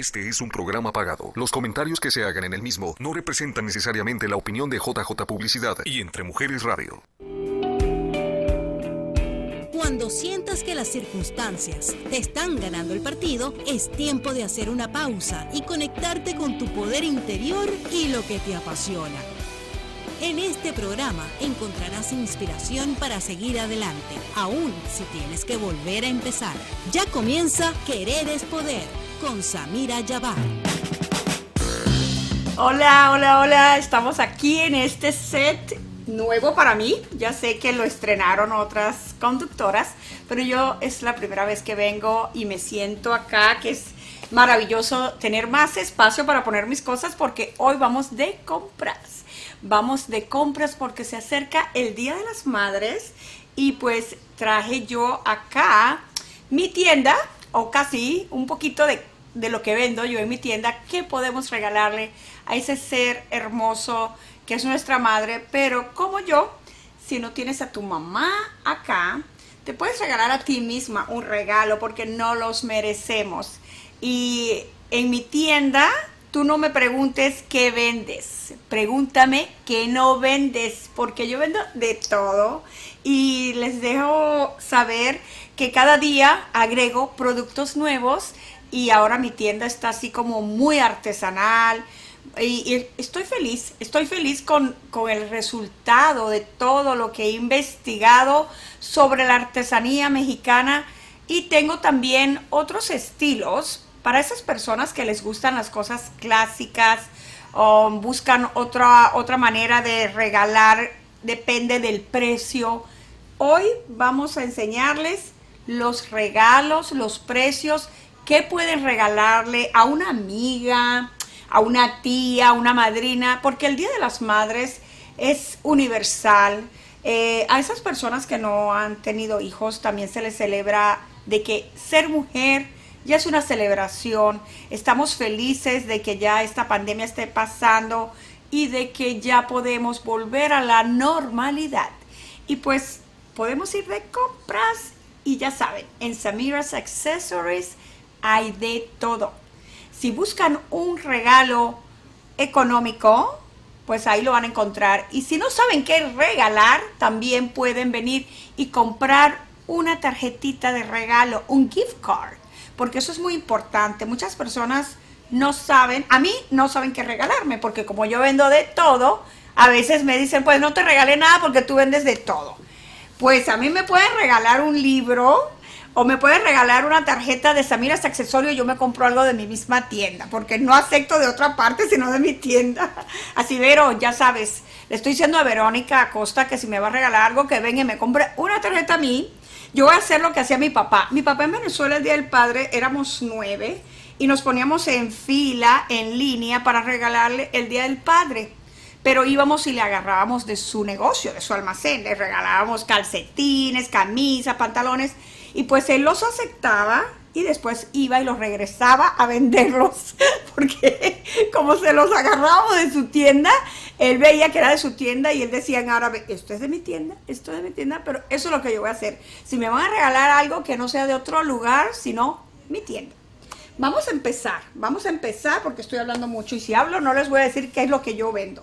Este es un programa pagado. Los comentarios que se hagan en el mismo no representan necesariamente la opinión de JJ Publicidad y Entre Mujeres Radio. Cuando sientas que las circunstancias te están ganando el partido, es tiempo de hacer una pausa y conectarte con tu poder interior y lo que te apasiona. En este programa encontrarás inspiración para seguir adelante, aun si tienes que volver a empezar. Ya comienza Querer es Poder con Samira Yabar. Hola, hola, hola. Estamos aquí en este set nuevo para mí. Ya sé que lo estrenaron otras conductoras, pero yo es la primera vez que vengo y me siento acá, que es maravilloso tener más espacio para poner mis cosas porque hoy vamos de compras. Vamos de compras porque se acerca el Día de las Madres y pues traje yo acá mi tienda o casi un poquito de de lo que vendo yo en mi tienda, qué podemos regalarle a ese ser hermoso que es nuestra madre, pero como yo, si no tienes a tu mamá acá, te puedes regalar a ti misma un regalo porque no los merecemos. Y en mi tienda, tú no me preguntes qué vendes, pregúntame qué no vendes, porque yo vendo de todo y les dejo saber que cada día agrego productos nuevos y ahora mi tienda está así como muy artesanal. Y, estoy feliz, estoy feliz con, con, el resultado de todo lo que he investigado sobre la artesanía mexicana y tengo también otros estilos para esas personas que les gustan las cosas clásicas o buscan otra, otra manera de regalar, depende del precio. Hoy vamos a enseñarles los regalos, los precios ¿Qué pueden regalarle a una amiga, a una tía, a una madrina? Porque el Día de las Madres es universal. Eh, a esas personas que no han tenido hijos también se les celebra de que ser mujer ya es una celebración. Estamos felices de que ya esta pandemia esté pasando y de que ya podemos volver a la normalidad. Y pues podemos ir de compras y ya saben, en Samira's Accessories hay de todo. Si buscan un regalo económico, pues ahí lo van a encontrar. Y si no saben qué regalar, también pueden venir y comprar una tarjetita de regalo, un gift card, porque eso es muy importante. Muchas personas no saben, a mí no saben qué regalarme, porque como yo vendo de todo, a veces me dicen, pues no te regalé nada porque tú vendes de todo. Pues a mí me pueden regalar un libro o me puedes regalar una tarjeta de Samiras Accesorio yo me compro algo de mi misma tienda, porque no acepto de otra parte sino de mi tienda. Así, Vero, ya sabes, le estoy diciendo a Verónica Acosta que si me va a regalar algo, que venga y me compre una tarjeta a mí. Yo voy a hacer lo que hacía mi papá. Mi papá en Venezuela el Día del Padre éramos nueve y nos poníamos en fila, en línea, para regalarle el Día del Padre pero íbamos y le agarrábamos de su negocio, de su almacén, le regalábamos calcetines, camisas, pantalones y pues él los aceptaba y después iba y los regresaba a venderlos, porque como se los agarraba de su tienda, él veía que era de su tienda y él decía en árabe, esto es de mi tienda, esto es de mi tienda, pero eso es lo que yo voy a hacer. Si me van a regalar algo que no sea de otro lugar, sino mi tienda. Vamos a empezar, vamos a empezar porque estoy hablando mucho y si hablo no les voy a decir qué es lo que yo vendo.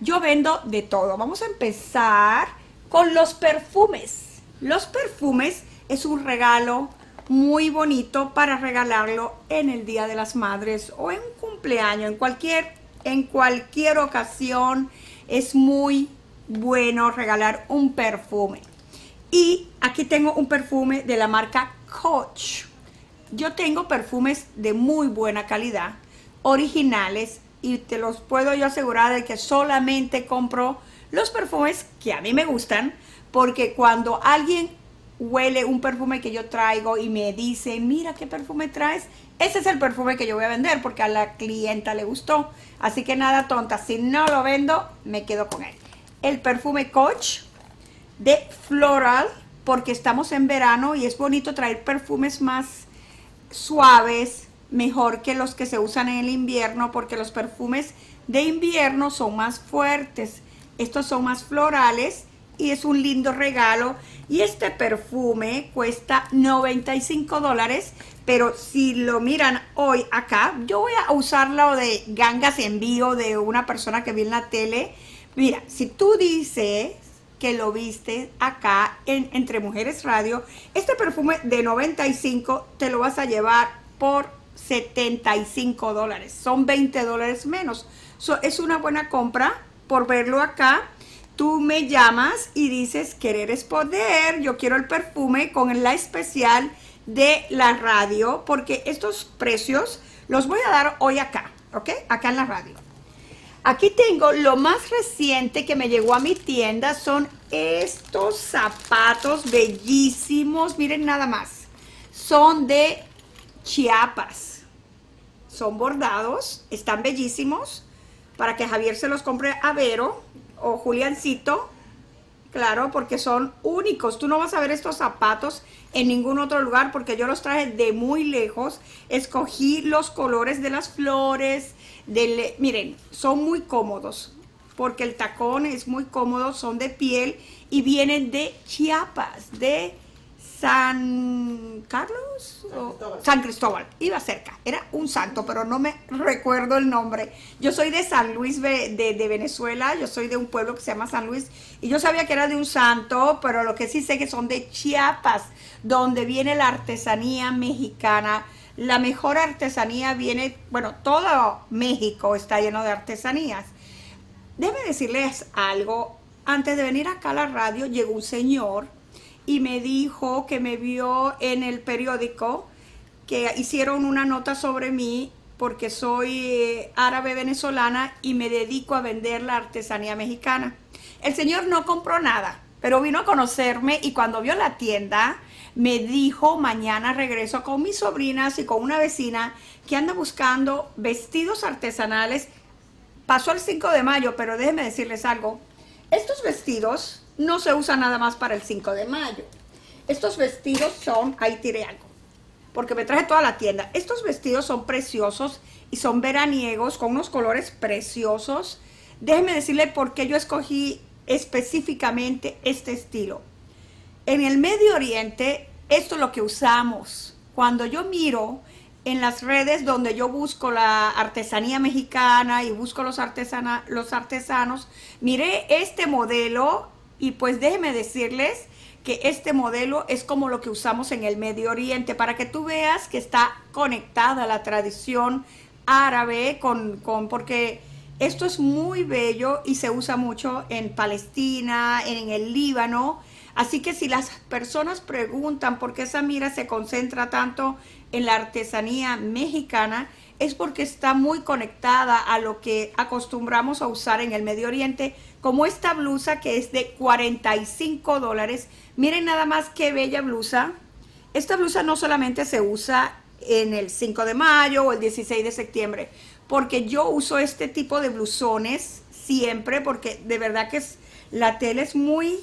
Yo vendo de todo. Vamos a empezar con los perfumes. Los perfumes es un regalo muy bonito para regalarlo en el Día de las Madres o en cumpleaños, en cualquier, en cualquier ocasión es muy bueno regalar un perfume. Y aquí tengo un perfume de la marca Coach. Yo tengo perfumes de muy buena calidad, originales, y te los puedo yo asegurar de que solamente compro los perfumes que a mí me gustan, porque cuando alguien huele un perfume que yo traigo y me dice, mira qué perfume traes, ese es el perfume que yo voy a vender porque a la clienta le gustó. Así que nada tonta, si no lo vendo, me quedo con él. El perfume Coach de Floral, porque estamos en verano y es bonito traer perfumes más suaves, mejor que los que se usan en el invierno, porque los perfumes de invierno son más fuertes. Estos son más florales y es un lindo regalo. Y este perfume cuesta 95 dólares, pero si lo miran hoy acá, yo voy a usarlo de gangas envío de una persona que vi en la tele. Mira, si tú dices que lo viste acá en Entre Mujeres Radio, este perfume de 95 te lo vas a llevar por 75 dólares. Son 20 dólares menos. es una buena compra por verlo acá tú me llamas y dices, querer es poder, yo quiero el perfume con la especial de la radio, porque estos precios los voy a dar hoy acá, ¿ok? Acá en la radio. Aquí tengo lo más reciente que me llegó a mi tienda, son estos zapatos bellísimos, miren nada más, son de Chiapas, son bordados, están bellísimos, para que Javier se los compre a Vero, o Juliancito, claro, porque son únicos. Tú no vas a ver estos zapatos en ningún otro lugar porque yo los traje de muy lejos. Escogí los colores de las flores. Miren, son muy cómodos porque el tacón es muy cómodo, son de piel y vienen de Chiapas, de San Carlos o San Cristóbal, iba cerca, era un santo, pero no me recuerdo el nombre. Yo soy de San Luis de, Venezuela, yo soy de un pueblo que se llama San Luis y yo sabía que era de un santo, pero lo que sí sé que son de Chiapas, donde viene la artesanía mexicana. La mejor artesanía viene, bueno, todo México está lleno de artesanías. Déjeme decirles algo, antes de venir acá a la radio llegó un señor y me dijo que me vio en el periódico que hicieron una nota sobre mí porque soy eh, árabe venezolana y me dedico a vender la artesanía mexicana. El señor no compró nada, pero vino a conocerme y cuando vio la tienda me dijo mañana regreso con mis sobrinas y con una vecina que anda buscando vestidos artesanales. Pasó el 5 de mayo, pero déjenme decirles algo. Estos vestidos no se usa nada más para el 5 de mayo. Estos vestidos son, ahí tiré algo, porque me traje toda la tienda. Estos vestidos son preciosos y son veraniegos con unos colores preciosos. Déjeme decirle por qué yo escogí específicamente este estilo. En el Medio Oriente, esto es lo que usamos. Cuando yo miro en las redes donde yo busco la artesanía mexicana y busco los, los artesanos, miré este modelo y pues déjeme decirles que este modelo es como lo que usamos en el Medio Oriente, para que tú veas que está conectada la tradición árabe, con, con, porque esto es muy bello y se usa mucho en Palestina, en el Líbano. Así que si las personas preguntan por qué Samira se concentra tanto en la artesanía mexicana, es porque está muy conectada a lo que acostumbramos a usar en el Medio Oriente, como esta blusa que es de 45 dólares. Miren nada más qué bella blusa. Esta blusa no solamente se usa en el 5 de mayo o el 16 de septiembre, porque yo uso este tipo de blusones siempre, porque de verdad que la tela es muy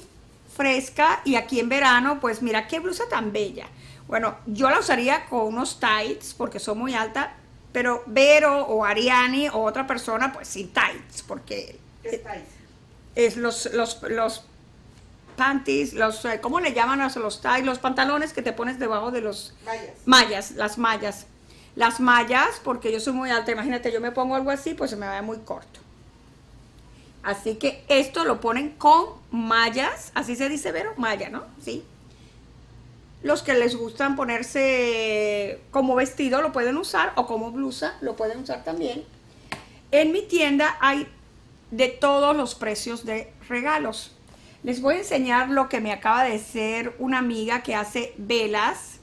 fresca y aquí en verano, pues mira qué blusa tan bella. Bueno, yo la usaría con unos tights porque son muy altas, pero Vero o Ariani o otra persona, pues sin tights, porque es, los, los, los panties, los, eh, ¿cómo le llaman a los tights? Los pantalones que te pones debajo de los mallas. mallas, las mallas. Las mallas, porque yo soy muy alta, imagínate, yo me pongo algo así, pues se me va muy corto. Así que esto lo ponen con mallas, así se dice, Vero, malla, ¿no? Sí. Los que les gustan ponerse como vestido lo pueden usar o como blusa lo pueden usar también. En mi tienda hay de todos los precios de regalos. Les voy a enseñar lo que me acaba de hacer una amiga que hace velas.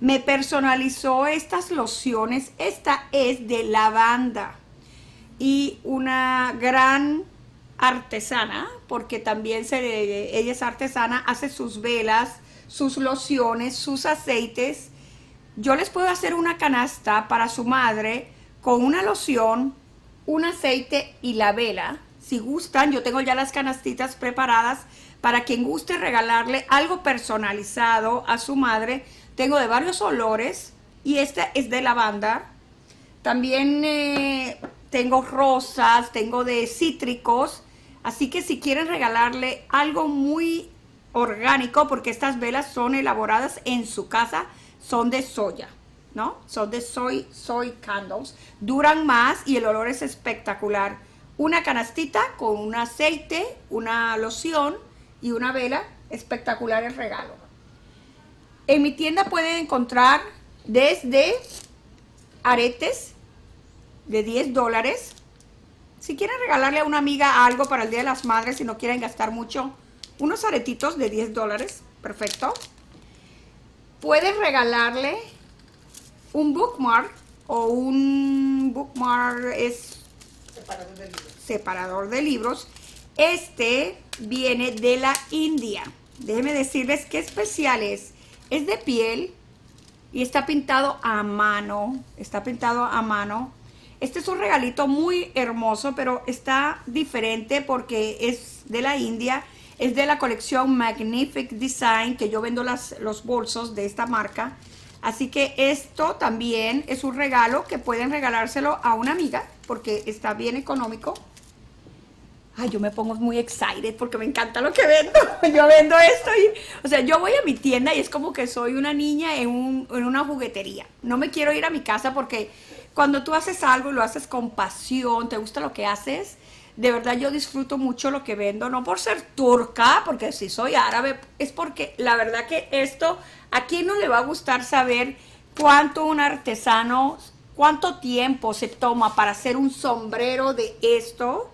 Me personalizó estas lociones. Esta es de lavanda. Y una gran artesana, porque también se, ella es artesana, hace sus velas sus lociones, sus aceites. Yo les puedo hacer una canasta para su madre con una loción, un aceite y la vela. Si gustan, yo tengo ya las canastitas preparadas para quien guste regalarle algo personalizado a su madre. Tengo de varios olores y esta es de lavanda. También eh, tengo rosas, tengo de cítricos. Así que si quieren regalarle algo muy orgánico, porque estas velas son elaboradas en su casa, son de soya, ¿no? Son de soy, soy candles. Duran más y el olor es espectacular. Una canastita con un aceite, una loción y una vela, espectacular el regalo. En mi tienda pueden encontrar desde aretes de 10 dólares. Si quieren regalarle a una amiga algo para el Día de las Madres y no quieren gastar mucho, unos aretitos de 10 dólares, perfecto. Pueden regalarle un bookmark o un bookmark es separador de libros. Separador de libros. Este viene de la India. Déjenme decirles qué especial es. Es de piel y está pintado a mano. Está pintado a mano. Este es un regalito muy hermoso, pero está diferente porque es de la India. Es de la colección Magnific Design, que yo vendo las, los bolsos de esta marca. Así que esto también es un regalo que pueden regalárselo a una amiga porque está bien económico. Ay, yo me pongo muy excited porque me encanta lo que vendo. Yo vendo esto y, o sea, yo voy a mi tienda y es como que soy una niña en, un, en una juguetería. No me quiero ir a mi casa porque cuando tú haces algo y lo haces con pasión, te gusta lo que haces, de verdad yo disfruto mucho lo que vendo, no por ser turca, porque si soy árabe, es porque la verdad que esto, ¿a quién no le va a gustar saber cuánto un artesano, cuánto tiempo se toma para hacer un sombrero de esto?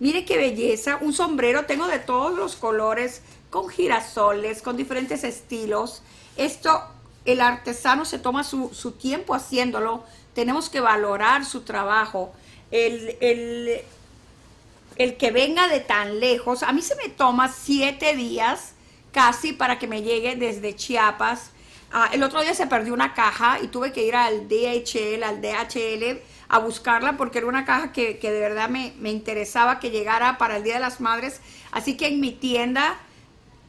Mire qué belleza, un sombrero, tengo de todos los colores, con girasoles, con diferentes estilos. Esto, el artesano se toma su, su tiempo haciéndolo, tenemos que valorar su trabajo. El, el, el, que venga de tan lejos, a mí se me toma siete días casi para que me llegue desde Chiapas. Ah, el otro día se perdió una caja y tuve que ir al DHL, al DHL a buscarla porque era una caja que, de verdad me, me, interesaba que llegara para el Día de las Madres. Así que en mi tienda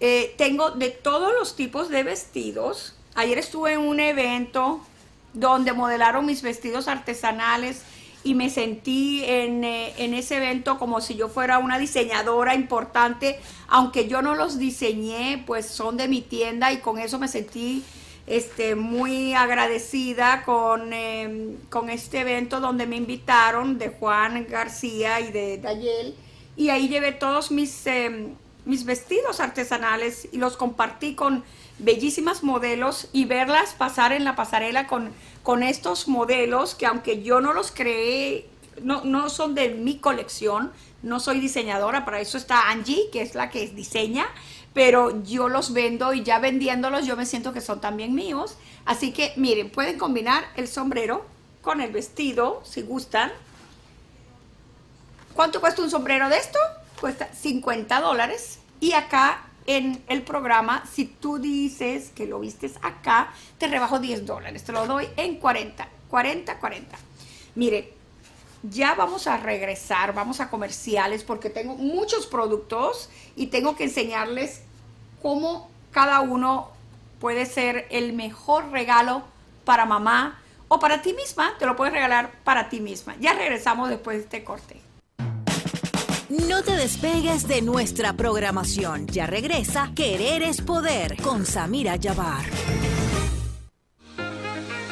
eh, tengo de todos los tipos de vestidos. Ayer estuve en un evento donde modelaron mis vestidos artesanales y me sentí en, eh, en, ese evento como si yo fuera una diseñadora importante, aunque yo no los diseñé, pues son de mi tienda y con eso me sentí este, muy agradecida con, eh, con este evento donde me invitaron de Juan García y de Dayel. Y ahí llevé todos mis, eh, mis vestidos artesanales y los compartí con bellísimas modelos y verlas pasar en la pasarela con, con estos modelos que aunque yo no los creé, no, no son de mi colección, no soy diseñadora, para eso está Angie, que es la que diseña, pero yo los vendo y ya vendiéndolos yo me siento que son también míos. Así que miren, pueden combinar el sombrero con el vestido, si gustan. ¿Cuánto cuesta un sombrero de esto? Cuesta 50 dólares. Y acá en el programa, si tú dices que lo vistes acá, te rebajo 10 dólares. Te lo doy en 40, 40, 40. Mire, ya vamos a regresar, vamos a comerciales porque tengo muchos productos y tengo que enseñarles cómo cada uno puede ser el mejor regalo para mamá o para ti misma. Te lo puedes regalar para ti misma. Ya regresamos después de este corte. No te despegues de nuestra programación. Ya regresa Querer es Poder con Samira Yabar.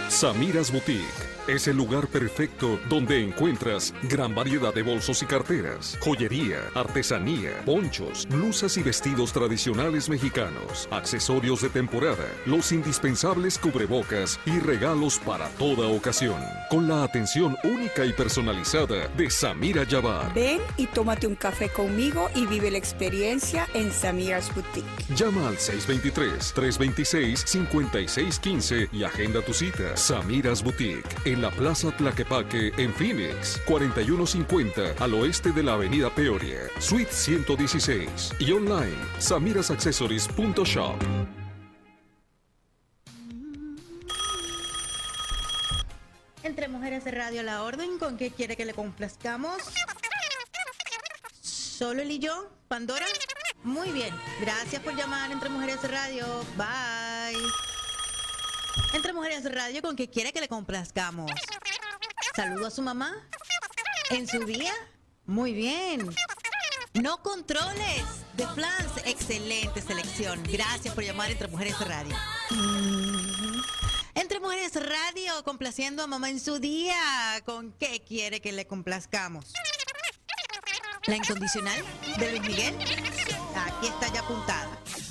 Samiras Boutique es el lugar perfecto donde encuentras gran variedad de bolsos y carteras, joyería, artesanía, ponchos, blusas y vestidos tradicionales mexicanos, accesorios de temporada, los indispensables cubrebocas y regalos para toda ocasión, con la atención única y personalizada de Samira Yabar. Ven y tómate un café conmigo y vive la experiencia en Samiras Boutique. Llama al 623-326-5615 y agenda tu cita. Samiras Boutique, la Plaza Tlaquepaque en Phoenix, 4150 al oeste de la Avenida Peoria, Suite 116 y online samirasaccessories.shop. Entre Mujeres de Radio La Orden, ¿con qué quiere que le complazcamos? ¿Solo él y yo? ¿Pandora? Muy bien, gracias por llamar Entre Mujeres de Radio. Bye. Entre Mujeres Radio, ¿con qué quiere que le complazcamos? ¿Saludo a su mamá? ¿En su día? Muy bien. No controles. De Flans, excelente selección. Gracias por llamar Entre Mujeres Radio. Entre Mujeres Radio, complaciendo a mamá en su día. ¿Con qué quiere que le complazcamos? La incondicional de Luis Miguel. Aquí está ya apuntada.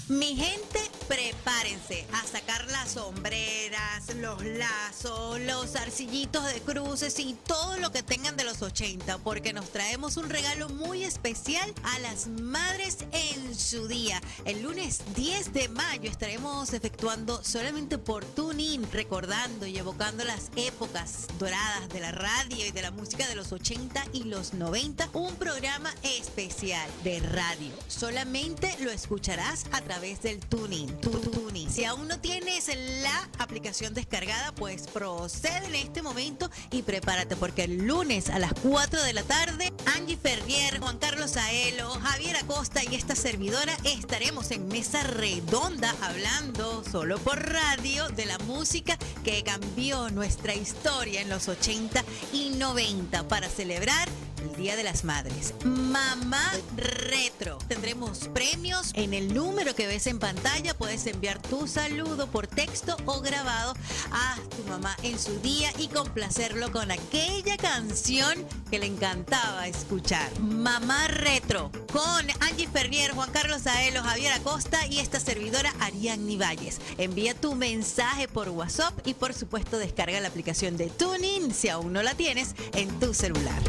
Mi gente, prepárense a sacar las sombreras, los lazos, los arcillitos de cruces y todo lo que tengan de los 80, porque nos traemos un regalo muy especial a las madres en su día. El lunes 10 de mayo estaremos efectuando solamente por tuning, recordando y evocando las épocas doradas de la radio y de la música de los 80 y los 90, un programa especial de radio. Solamente lo escucharás a través del tuning. Tuning. Si aún no tienes la aplicación descargada, pues procede en este momento y prepárate porque el lunes a las 4 de la tarde, Angie Ferrier, Juan Carlos Aelo, Javier Acosta y esta servidora estaremos en mesa redonda hablando solo por radio de la música que cambió nuestra historia en los 80 y 90 para celebrar el Día de las Madres. Mamá Retro. Tendremos premios en el número que ves en pantalla. Puedes enviar tu saludo por texto o grabado a tu mamá en su día y complacerlo con aquella canción que le encantaba escuchar. Mamá Retro con Angie Ferrier, Juan Carlos Aelo, Javier Acosta y esta servidora Ariadne Valles. Envía tu mensaje por WhatsApp y por supuesto descarga la aplicación de Tuning si aún no la tienes en tu celular.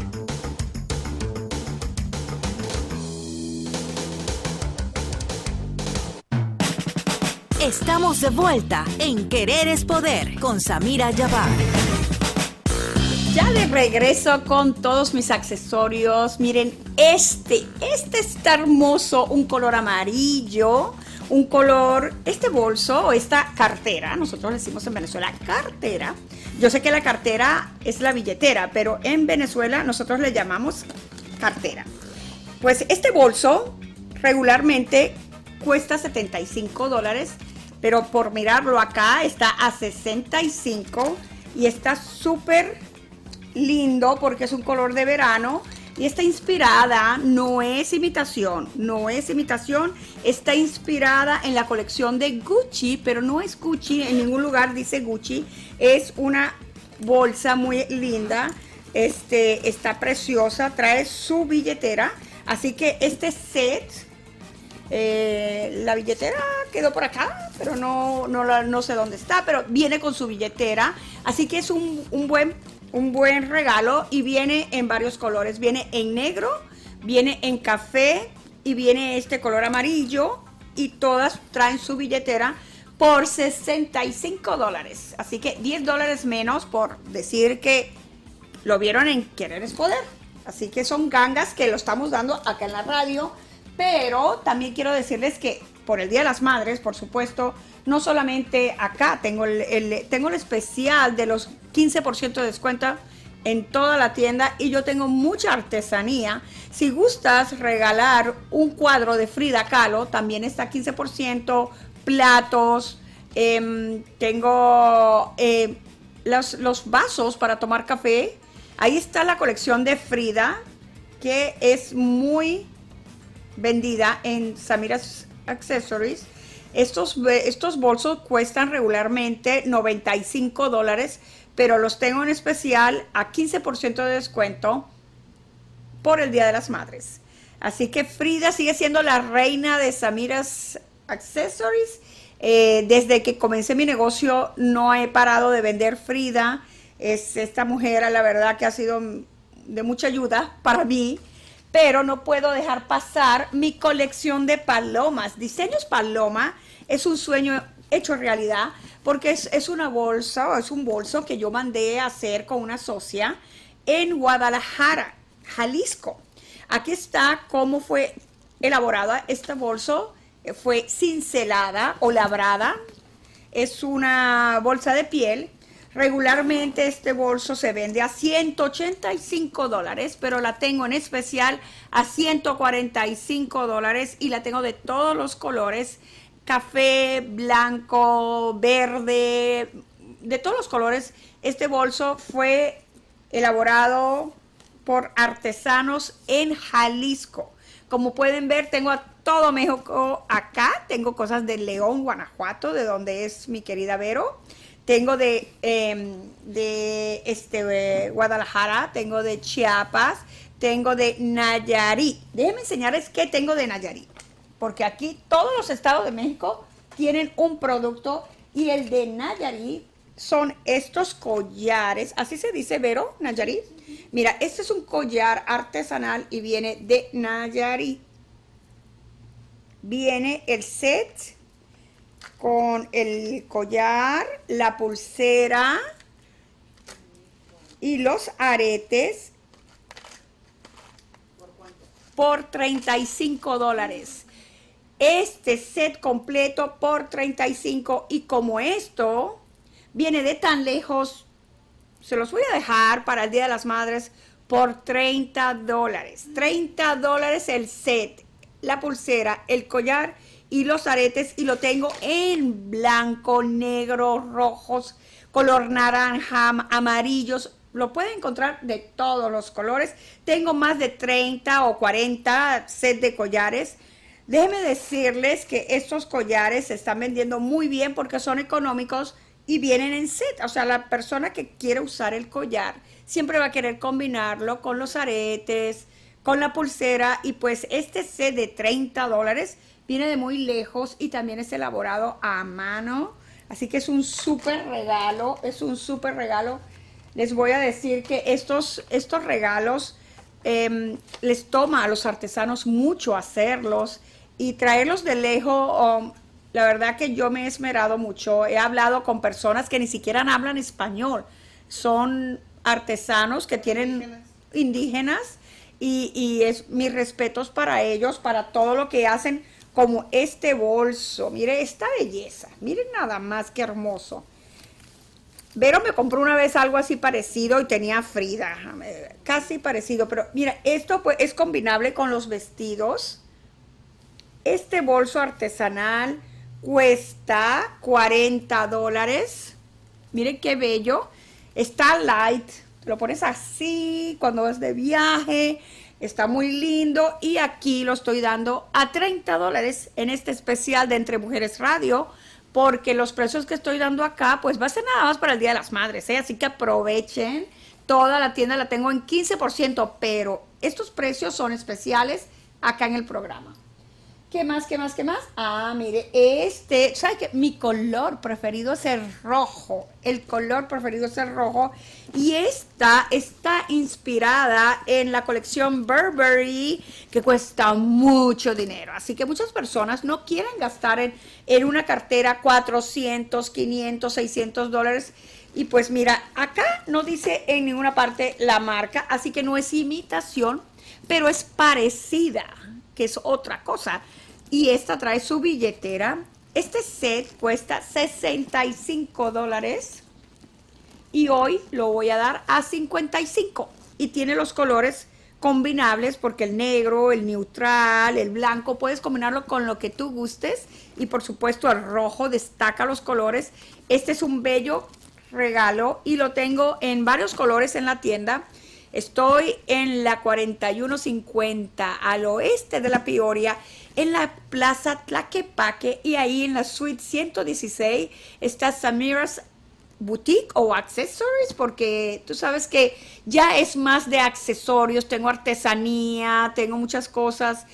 Estamos de vuelta en Querer es Poder con Samira Yabar. Ya de regreso con todos mis accesorios. Miren, este, este está hermoso, un color amarillo, un color, este bolso o esta cartera, nosotros decimos en Venezuela cartera. Yo sé que la cartera es la billetera, pero en Venezuela nosotros le llamamos cartera. Pues este bolso regularmente cuesta 75 dólares pero por mirarlo acá está a 65 y está súper lindo porque es un color de verano y está inspirada, no es imitación, no es imitación, está inspirada en la colección de Gucci, pero no es Gucci, en ningún lugar dice Gucci, es una bolsa muy linda, este, está preciosa, trae su billetera, así que este set eh, la billetera quedó por acá, pero no, no, no, sé dónde está, pero viene con su billetera. Así que es un, buen, un buen regalo y viene en varios colores. Viene en negro, viene en café y viene este color amarillo y todas traen su billetera por 65 dólares. Así que 10 dólares menos por decir que lo vieron en Querer es Poder. Así que son gangas que lo estamos dando acá en la radio pero también quiero decirles que por el Día de las Madres, por supuesto, no solamente acá tengo el, tengo el especial de los 15% de descuento en toda la tienda y yo tengo mucha artesanía. Si gustas regalar un cuadro de Frida Kahlo, también está 15%, platos, em, tengo eh, los, los vasos para tomar café. Ahí está la colección de Frida, que es muy vendida en Samira's Accessories. Estos, estos bolsos cuestan regularmente 95 dólares, pero los tengo en especial a 15% de descuento por el Día de las Madres. Así que Frida sigue siendo la reina de Samira's Accessories. Eh, desde que comencé mi negocio no he parado de vender Frida. Es esta mujer, la verdad, que ha sido de mucha ayuda para mí pero no puedo dejar pasar mi colección de palomas. Diseños Paloma es un sueño hecho realidad porque es, una bolsa o es un bolso que yo mandé a hacer con una socia en Guadalajara, Jalisco. Aquí está cómo fue elaborada este bolso. Fue cincelada o labrada. Es una bolsa de piel Regularmente este bolso se vende a 185 dólares, pero la tengo en especial a 145 dólares y la tengo de todos los colores, café, blanco, verde, de todos los colores. Este bolso fue elaborado por artesanos en Jalisco. Como pueden ver, tengo a todo México acá. Tengo cosas de León, Guanajuato, de donde es mi querida Vero. Tengo de, em, de este, Guadalajara, tengo de Chiapas, tengo de Nayarit. Déjenme enseñarles qué tengo de Nayarit. Porque aquí todos los estados de México tienen un producto y el de Nayarit son estos collares. Así se dice, Vero, Nayarit. Mira, este es un collar artesanal y viene de Nayarit. Viene el set con el collar, la pulsera y los aretes por 35 dólares. Este set completo por 35 y como esto viene de tan lejos, se los voy a dejar para el Día de las Madres por 30 dólares. 30 dólares el set, la pulsera, el collar y los aretes y lo tengo en blanco, negro, rojos, color naranja, amarillos. Lo pueden encontrar de todos los colores. Tengo más de 30 o 40 set de collares. Déjenme decirles que estos collares se están vendiendo muy bien porque son económicos y vienen en set. O sea, la persona que quiere usar el collar siempre va a querer combinarlo con los aretes, con la pulsera y pues este set de 30 dólares viene de muy lejos y también es elaborado a mano. Así que es un súper regalo, es un súper regalo. Les voy a decir que estos, estos regalos em, les toma a los artesanos mucho hacerlos y traerlos de lejos. La verdad que yo me he esmerado mucho. He hablado con personas que ni siquiera hablan español. Son artesanos que tienen indígenas, y, y, es mis respetos para ellos, para todo lo que hacen, como este bolso. Mire esta belleza. Miren nada más que hermoso. Vero me compró una vez algo así parecido y tenía Frida, casi parecido, pero mira, esto pues es combinable con los vestidos. Este bolso artesanal cuesta 40 dólares. Miren qué bello. Está light. Lo pones así cuando vas de viaje. Está muy lindo. Y aquí lo estoy dando a 30 dólares en este especial de Entre Mujeres Radio. Porque los precios que estoy dando acá, pues va a ser nada más para el Día de las Madres. ¿eh? Así que aprovechen. Toda la tienda la tengo en 15%. Pero estos precios son especiales acá en el programa. ¿Qué más, qué más, qué más? Ah, mire, este, ¿sabe qué? Mi color preferido es el rojo. El color preferido es el rojo. Y esta está inspirada en la colección Burberry, que cuesta mucho dinero. Así que muchas personas no quieren gastar en, en una cartera 400, 500, 600 dólares. Y pues mira, acá no dice en ninguna parte la marca, así que no es imitación, pero es parecida, que es otra cosa y esta trae su billetera. Este set cuesta 65 dólares y hoy lo voy a dar a 55 y tiene los colores combinables porque el negro, el neutral, el blanco, puedes combinarlo con lo que tú gustes y por supuesto el rojo destaca los colores. Este es un bello regalo y lo tengo en varios colores en la tienda. Estoy en la 4150 al oeste de la Peoria en la Plaza Tlaquepaque y ahí en la suite 116 está Samira's Boutique o Accessories, porque tú sabes que ya es más de accesorios, tengo artesanía, tengo muchas cosas,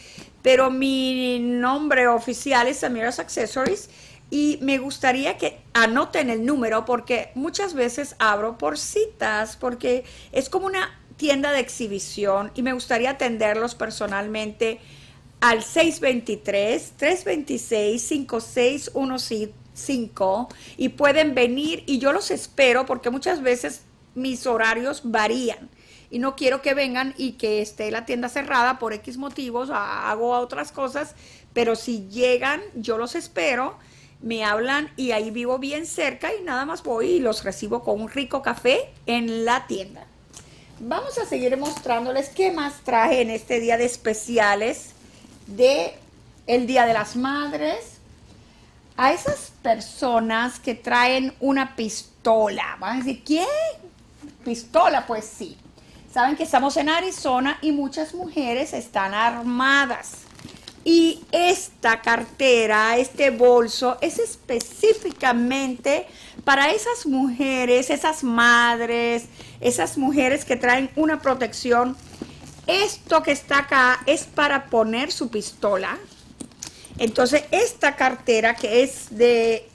pero mi nombre oficial es Samira's Accessories y me gustaría que anoten el número porque muchas veces abro por citas, porque es como una tienda de exhibición y me gustaría atenderlos personalmente al 623-326-5615 y pueden venir y yo los espero porque muchas veces mis horarios varían y no quiero que vengan y que esté la tienda cerrada por X motivos, hago otras cosas, pero si llegan yo los espero, me hablan y ahí vivo bien cerca y nada más voy y los recibo con un rico café en la tienda. Vamos a seguir mostrándoles qué más traje en este día de especiales de el Día de las Madres, a esas personas que traen una pistola. Van a decir, ¿qué? Pistola, pues sí. Saben que estamos en Arizona y muchas mujeres están armadas. Y esta cartera, este bolso, es específicamente para esas mujeres, esas madres, esas mujeres que traen una protección. Esto que está acá es para poner su pistola. Entonces, esta cartera que es de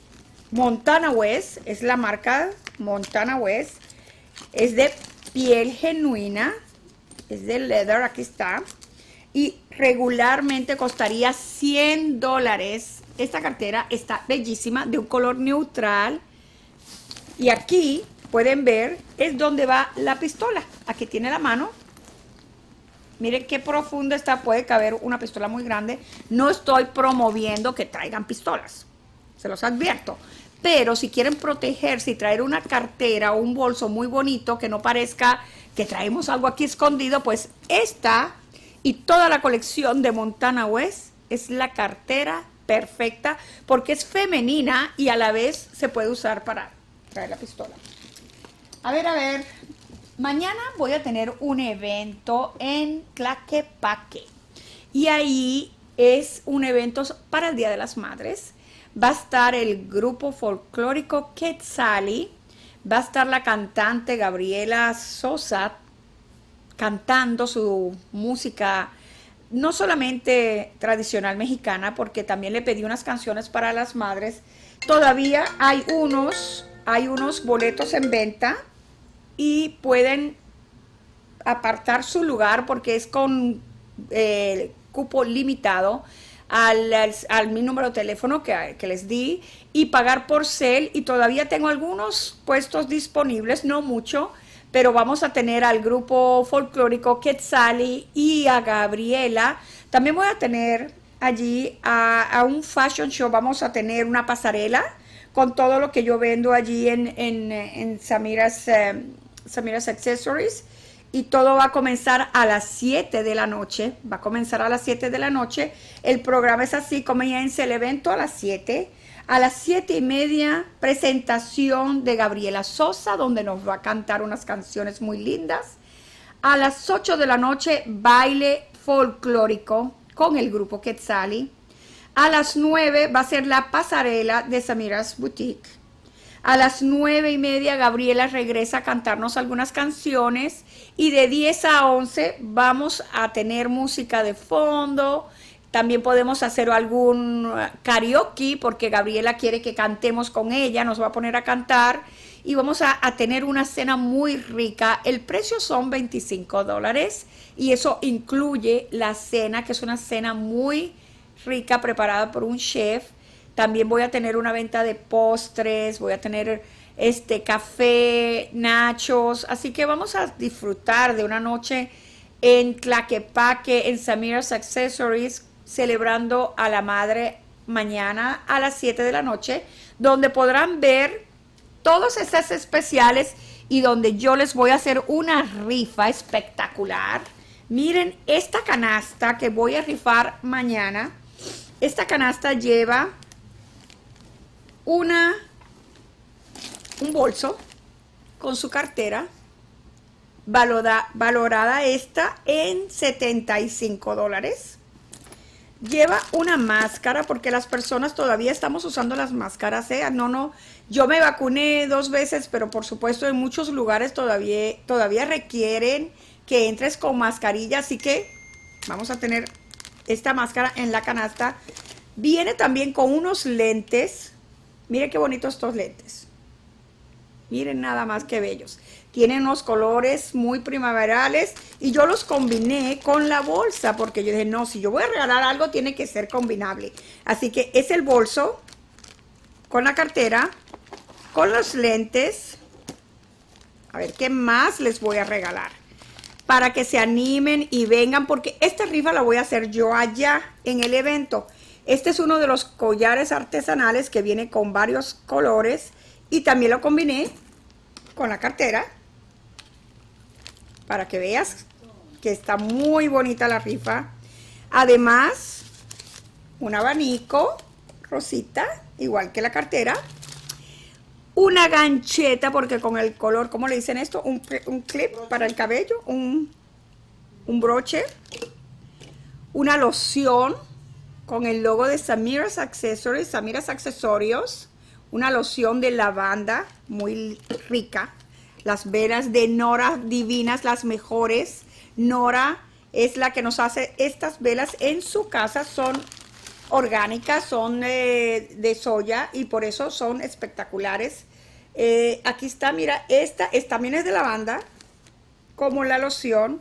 Montana West, es la marca Montana West, es de piel genuina, es de leather, aquí está y regularmente costaría 100 dólares. Esta cartera está bellísima, de un color neutral. Y aquí pueden ver, es donde va la pistola. Aquí tiene la mano. Miren qué profunda está, puede caber una pistola muy grande. No estoy promoviendo que traigan pistolas, se los advierto. Pero si quieren protegerse y traer una cartera o un bolso muy bonito que no parezca que traemos algo aquí escondido, pues esta y toda la colección de Montana West es la cartera perfecta porque es femenina y a la vez se puede usar para traer la pistola. A ver, a ver. Mañana voy a tener un evento en Tlaquepaque. Y ahí es un evento para el Día de las Madres. Va a estar el grupo folclórico Quetzali. Va a estar la cantante Gabriela Sosa cantando su música, no solamente tradicional mexicana, porque también le pedí unas canciones para las madres. Todavía hay unos, hay unos boletos en venta y pueden apartar su lugar porque es con eh, cupo limitado al, al, mi número de teléfono que, que, les di y pagar por cel y todavía tengo algunos puestos disponibles, no mucho, pero vamos a tener al grupo folclórico Quetzali y a Gabriela. También voy a tener allí a, un fashion show, vamos a tener una pasarela con todo lo que yo vendo allí en, en, Samira's, eh, Samira's Accessories. Y todo va a comenzar a las 7 de la noche. Va a comenzar a las 7 de la noche. El programa es así, comienza el evento a las 7 a las siete y media, presentación de Gabriela Sosa, donde nos va a cantar unas canciones muy lindas. A las 8 de la noche, baile folclórico con el grupo Quetzali. A las 9 va a ser la pasarela de Samira's Boutique. A las nueve y media Gabriela regresa a cantarnos algunas canciones y de 10 a 11 vamos a tener música de fondo, también podemos hacer algún karaoke porque Gabriela quiere que cantemos con ella, nos va a poner a cantar y vamos a, tener una cena muy rica. El precio son 25 dólares y eso incluye la cena, que es una cena muy rica preparada por un chef. También voy a tener una venta de postres, voy a tener este café, nachos, así que vamos a disfrutar de una noche en Tlaquepaque, en Samira's Accessories celebrando a la madre mañana a las 7 de la noche, donde podrán ver todos estos especiales y donde yo les voy a hacer una rifa espectacular. Miren esta canasta que voy a rifar mañana. Esta canasta lleva una un bolso con su cartera valorada, esta en 75 dólares lleva una máscara porque las personas todavía estamos usando las máscaras, ¿eh? No, no, yo me vacuné dos veces, pero por supuesto en muchos lugares todavía, todavía requieren que entres con mascarilla, así que vamos a tener esta máscara en la canasta. Viene también con unos lentes. Miren qué bonitos estos lentes. Miren nada más que bellos. Tienen unos colores muy primaverales y yo los combiné con la bolsa porque yo dije, no, si yo voy a regalar algo tiene que ser combinable. Así que es el bolso con la cartera, con los lentes. A ver, ¿qué más les voy a regalar? Para que se animen y vengan porque esta rifa la voy a hacer yo allá en el evento. Este es uno de los collares artesanales que viene con varios colores y también lo combiné con la cartera para que veas que está muy bonita la rifa. Además, un abanico rosita, igual que la cartera. Una gancheta, porque con el color, ¿cómo le dicen esto? Un, clip para el cabello, un, un broche, una loción con el logo de Samira's Accessories, Samira's Accesorios, una loción de lavanda muy rica, las velas de Nora divinas, las mejores. Nora es la que nos hace estas velas en su casa, son orgánicas, son de soya y por eso son espectaculares. Eh, aquí está, mira, esta es, también es de lavanda, como la loción.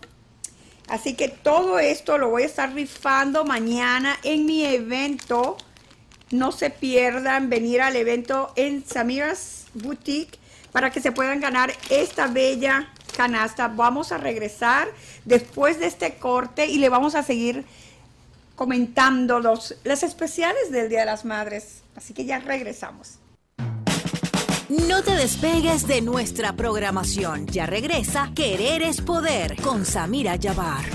Así que todo esto lo voy a estar rifando mañana en mi evento. No se pierdan venir al evento en Samira's Boutique para que se puedan ganar esta bella canasta. Vamos a regresar después de este corte y le vamos a seguir comentando los, las especiales del Día de las Madres. Así que ya regresamos. No te despegues de nuestra programación. Ya regresa Querer es Poder con Samira Yabar.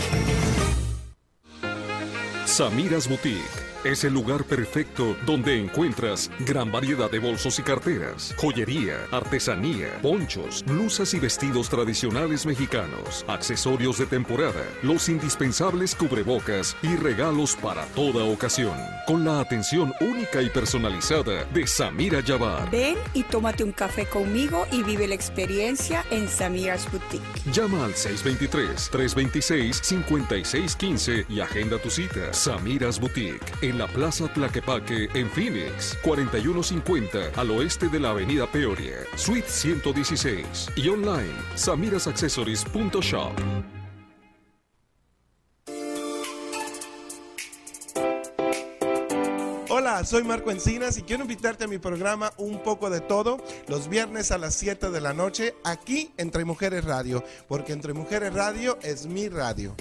Samira's Boutique es el lugar perfecto donde encuentras gran variedad de bolsos y carteras, joyería, artesanía, ponchos, blusas y vestidos tradicionales mexicanos, accesorios de temporada, los indispensables cubrebocas y regalos para toda ocasión, con la atención única y personalizada de Samira Yabar. Ven y tómate un café conmigo y vive la experiencia en Samira's Boutique. Llama al 623-326-5615 y agenda tu cita. Samira's Boutique, la Plaza Tlaquepaque en Phoenix, 4150 al oeste de la Avenida Peoria, Suite 116 y online samirasaccessories.shop. Hola, soy Marco Encinas y quiero invitarte a mi programa Un poco de todo los viernes a las 7 de la noche aquí Entre Mujeres Radio, porque Entre Mujeres Radio es mi radio.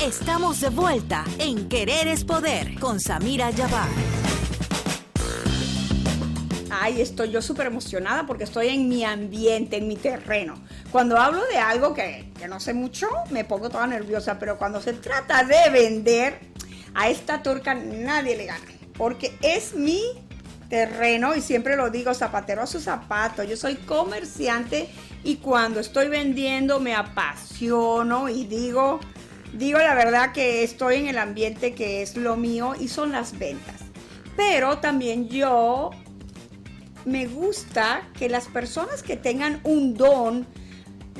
Estamos de vuelta en Querer es Poder con Samira Yabar. Ay, estoy yo súper emocionada porque estoy en mi ambiente, en mi terreno. Cuando hablo de algo que, que, no sé mucho, me pongo toda nerviosa, pero cuando se trata de vender, a esta turca nadie le gana, porque es mi terreno y siempre lo digo, zapatero a su zapato. Yo soy comerciante y cuando estoy vendiendo me apasiono y digo, digo la verdad que estoy en el ambiente que es lo mío y son las ventas. Pero también yo me gusta que las personas que tengan un don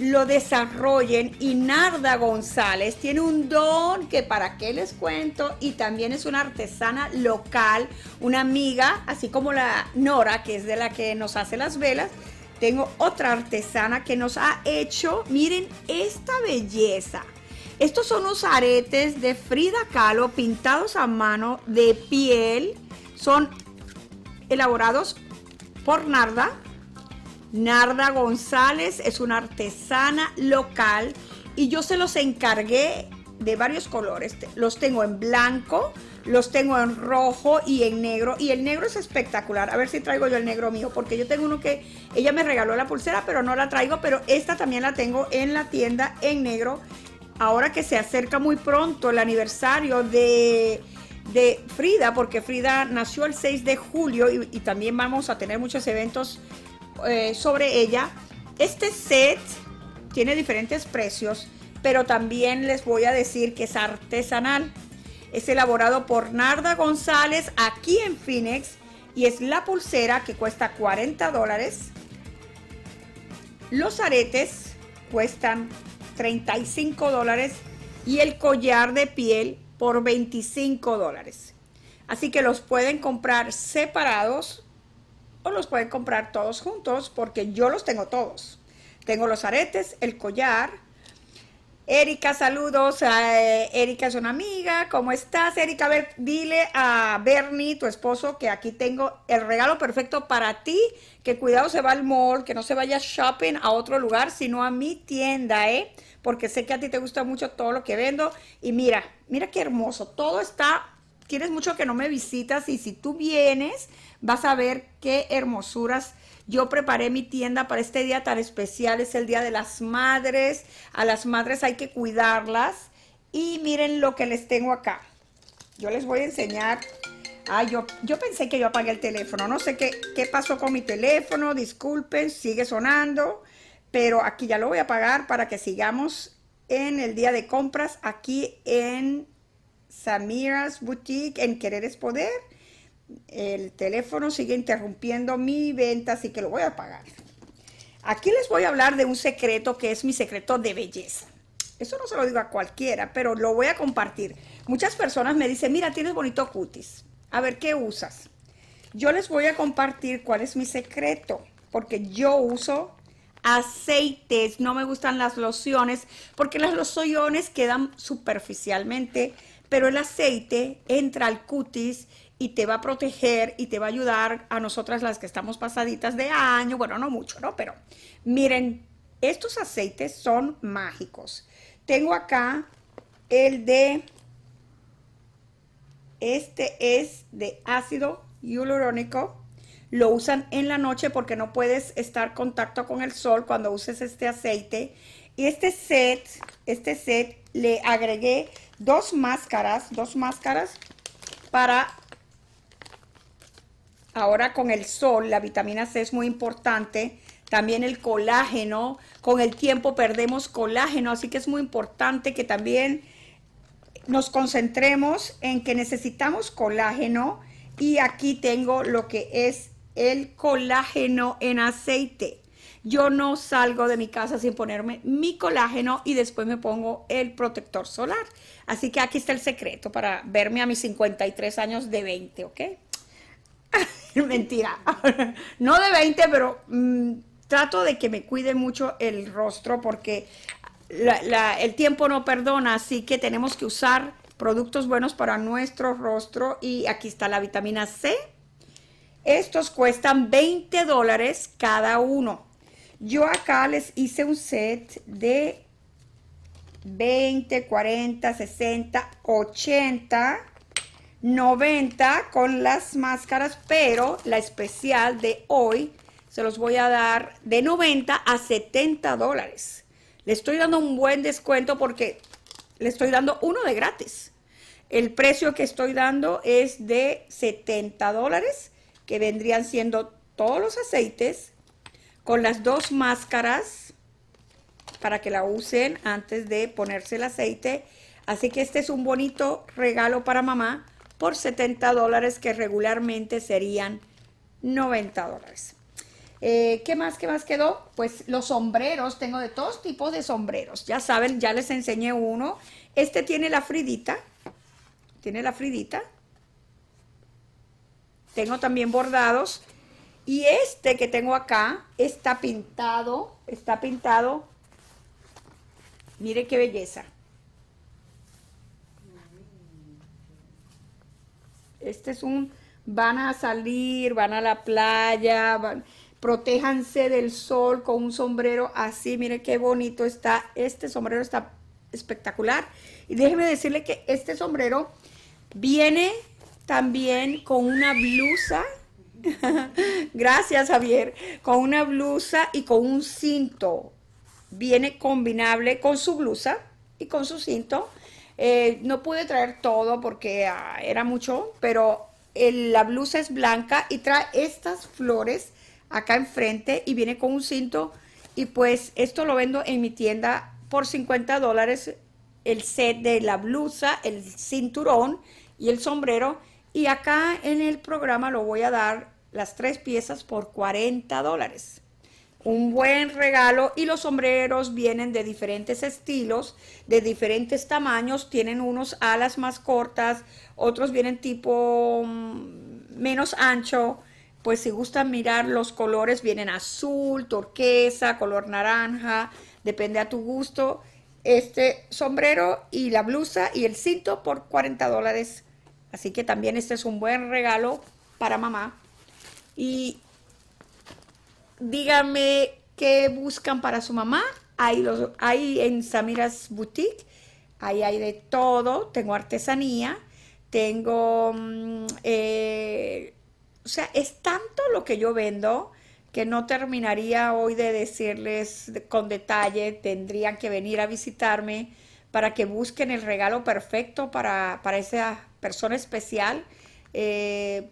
lo desarrollen y Narda González tiene un don que para qué les cuento y también es una artesana local, una amiga, así como la Nora, que es de la que nos hace las velas. Tengo otra artesana que nos ha hecho, miren esta belleza. Estos son los aretes de Frida Kahlo pintados a mano de piel. Son elaborados por Narda. Narda González es una artesana local y yo se los encargué de varios colores. Los tengo en blanco, los tengo en rojo y en negro. Y el negro es espectacular. A ver si traigo yo el negro mío, porque yo tengo uno que ella me regaló la pulsera, pero no la traigo. Pero esta también la tengo en la tienda en negro ahora que se acerca muy pronto el aniversario de, Frida, porque Frida nació el 6 de julio y, también vamos a tener muchos eventos eh, sobre ella. Este set tiene diferentes precios, pero también les voy a decir que es artesanal. Es elaborado por Narda González aquí en Phoenix y es la pulsera que cuesta 40 dólares. Los aretes cuestan 35 dólares y el collar de piel por 25 dólares. Así que los pueden comprar separados o los pueden comprar todos juntos porque yo los tengo todos. Tengo los aretes, el collar, Erika, saludos. Eh, Erika es una amiga. ¿Cómo estás, Erika? A ver, dile a Bernie, tu esposo, que aquí tengo el regalo perfecto para ti. Que cuidado se va al mall, que no se vaya shopping a otro lugar, sino a mi tienda, ¿eh? Porque sé que a ti te gusta mucho todo lo que vendo. Y mira, mira qué hermoso. Todo está. Tienes mucho que no me visitas y si tú vienes, vas a ver qué hermosuras yo preparé mi tienda para este día tan especial, es el Día de las Madres. A las madres hay que cuidarlas. Y miren lo que les tengo acá. Yo les voy a enseñar Ay, yo, yo pensé que yo apagué el teléfono. No sé qué, qué pasó con mi teléfono. Disculpen, sigue sonando. Pero aquí ya lo voy a apagar para que sigamos en el día de compras aquí en Samira's Boutique en Querer Poder. El teléfono sigue interrumpiendo mi venta, así que lo voy a apagar. Aquí les voy a hablar de un secreto que es mi secreto de belleza. Eso no se lo digo a cualquiera, pero lo voy a compartir. Muchas personas me dicen, mira, tienes bonito cutis. A ver, ¿qué usas? Yo les voy a compartir cuál es mi secreto, porque yo uso aceites, no me gustan las lociones, porque las lociones quedan superficialmente, pero el aceite entra al cutis y te va a proteger y te va a ayudar a nosotras las que estamos pasaditas de año, bueno, no mucho, ¿no? Pero miren, estos aceites son mágicos. Tengo acá el de este es de ácido hialurónico. Lo usan en la noche porque no puedes estar en contacto con el sol cuando uses este aceite. Y este set, este set le agregué dos máscaras, dos máscaras para ahora con el sol, la vitamina C es muy importante. También el colágeno, con el tiempo perdemos colágeno, así que es muy importante que también nos concentremos en que necesitamos colágeno y aquí tengo lo que es el colágeno en aceite. Yo no salgo de mi casa sin ponerme mi colágeno y después me pongo el protector solar. Así que aquí está el secreto para verme a mis 53 años de 20, ¿ok? Mentira. no de 20, pero mm, trato de que me cuide mucho el rostro porque el tiempo no perdona, así que tenemos que usar productos buenos para nuestro rostro y aquí está la vitamina C. Estos cuestan 20 dólares cada uno. Yo acá les hice un set de 20, 40, 60, 80, 90 con las máscaras, pero la especial de hoy se los voy a dar de 90 a 70 dólares. Le estoy dando un buen descuento porque le estoy dando uno de gratis. El precio que estoy dando es de 70 dólares, que vendrían siendo todos los aceites con las dos máscaras para que la usen antes de ponerse el aceite. Así que este es un bonito regalo para mamá por 70 dólares que regularmente serían 90 dólares. Eh, ¿Qué más? ¿Qué más quedó? Pues los sombreros, tengo de todos tipos de sombreros. Ya saben, ya les enseñé uno. Este tiene la fridita. Tiene la fridita. Tengo también bordados. Y este que tengo acá está pintado. Está pintado. Mire qué belleza. Este es un... Van a salir, van a la playa, van, protéjanse del sol con un sombrero así, mire qué bonito está, este sombrero está espectacular. Y déjeme decirle que este sombrero viene también con una blusa, gracias Javier, con una blusa y con un cinto. Viene combinable con su blusa y con su cinto. Eh, no pude traer todo porque ah, era mucho, pero la blusa es blanca y trae estas flores acá enfrente y viene con un cinto y pues esto lo vendo en mi tienda por 50 dólares el set de la blusa, el cinturón y el sombrero y acá en el programa lo voy a dar las tres piezas por 40 dólares. Un buen regalo y los sombreros vienen de diferentes estilos, de diferentes tamaños, tienen unos alas más cortas, otros vienen tipo mm, menos ancho, pues si gustan mirar los colores, vienen azul, turquesa, color naranja, depende a tu gusto. Este sombrero y la blusa y el cinto por 40 dólares. Así que también este es un buen regalo para mamá. Y díganme qué buscan para su mamá. Hay, los, en Samira's Boutique, ahí hay de todo. Tengo artesanía, tengo mm, eh, o sea, es tanto lo que yo vendo que no terminaría hoy de decirles con detalle, tendrían que venir a visitarme para que busquen el regalo perfecto para, para esa persona especial eh,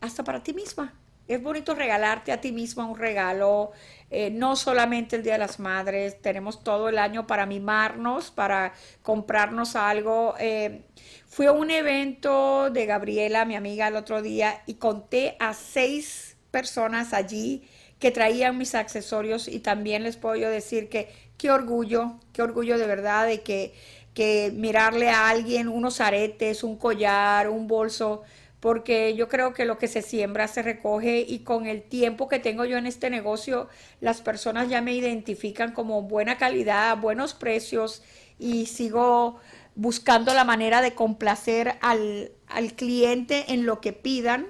hasta para ti misma. Es bonito regalarte a ti misma un regalo, eh, no solamente el Día de las Madres, tenemos todo el año para mimarnos, para comprarnos algo. Eh, fui a un evento de Gabriela, mi amiga, el otro día y conté a seis personas allí que traían mis accesorios y también les puedo yo decir que qué orgullo, qué orgullo de verdad de que, que mirarle a alguien unos aretes, un collar, un bolso, porque yo creo que lo que se siembra se recoge y con el tiempo que tengo yo en este negocio, las personas ya me identifican como buena calidad, buenos precios y sigo buscando la manera de complacer al, al cliente en lo que pidan.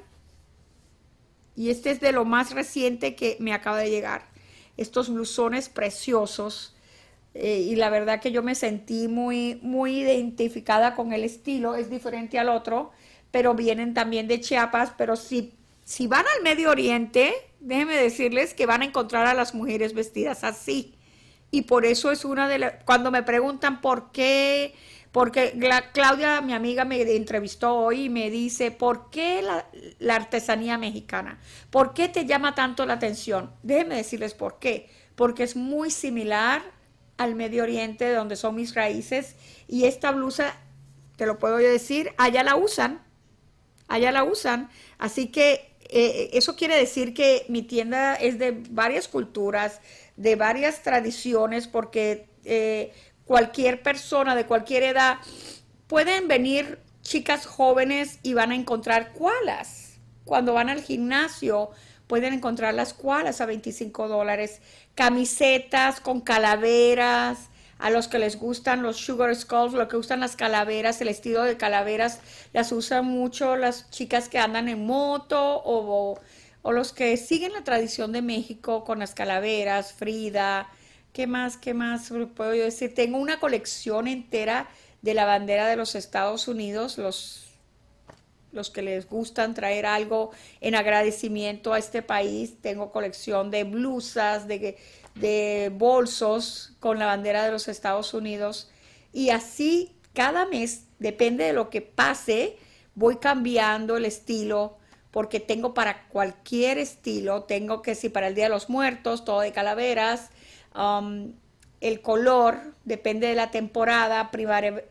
Y este es de lo más reciente que me acaba de llegar. Estos blusones preciosos. Eh, y la verdad que yo me sentí muy, muy identificada con el estilo. Es diferente al otro pero vienen también de Chiapas, pero si, si van al Medio Oriente, déjenme decirles que van a encontrar a las mujeres vestidas así. Y por eso es una de las, cuando me preguntan por qué, porque Claudia, mi amiga, me entrevistó hoy y me dice, ¿por qué la, la artesanía mexicana? ¿Por qué te llama tanto la atención? Déjenme decirles por qué. Porque es muy similar al Medio Oriente, donde son mis raíces, y esta blusa, te lo puedo decir, allá la usan allá la usan. Así que eh, eso quiere decir que mi tienda es de varias culturas, de varias tradiciones, porque eh, cualquier persona de cualquier edad pueden venir chicas jóvenes y van a encontrar koalas. Cuando van al gimnasio pueden encontrar las koalas a 25 dólares, camisetas con calaveras, a los que les gustan los sugar skulls, lo que gustan las calaveras, el estilo de calaveras, las usan mucho las chicas que andan en moto o, o los que siguen la tradición de México con las calaveras, Frida. ¿Qué más? ¿Qué más puedo decir? Tengo una colección entera de la bandera de los Estados Unidos, los los que les gustan traer algo en agradecimiento a este país. Tengo colección de blusas, de, de bolsos con la bandera de los Estados Unidos y así cada mes, depende de lo que pase, voy cambiando el estilo porque tengo para cualquier estilo, tengo que si para el Día de los Muertos, todo de calaveras, um, el color, depende de la temporada,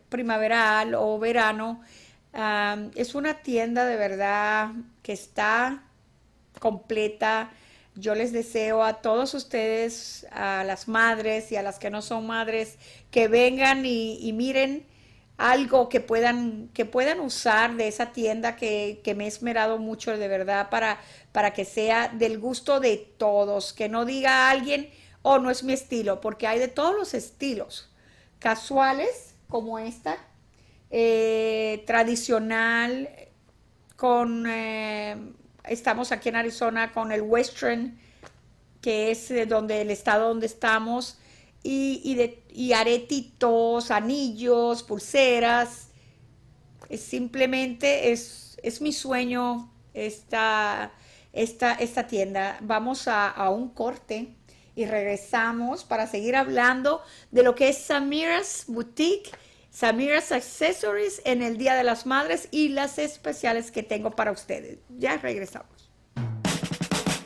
primaveral o verano. Es una tienda de verdad que está completa. Yo les deseo a todos ustedes, a las madres y a las que no son madres, que vengan y, miren algo que puedan, que puedan usar de esa tienda que, me he esmerado mucho de verdad para, para que sea del gusto de todos, que no diga alguien, oh, no es mi estilo, porque hay de todos los estilos, casuales como esta, eh, tradicional, con eh, estamos aquí en Arizona con el Western, que es donde el estado donde estamos, y, de, aretitos, anillos, pulseras. Es simplemente es, es mi sueño esta, esta, esta tienda. Vamos a, a un corte y regresamos para seguir hablando de lo que es Samira's Boutique Samira's Accessories en el Día de las Madres y las especiales que tengo para ustedes. Ya regresamos.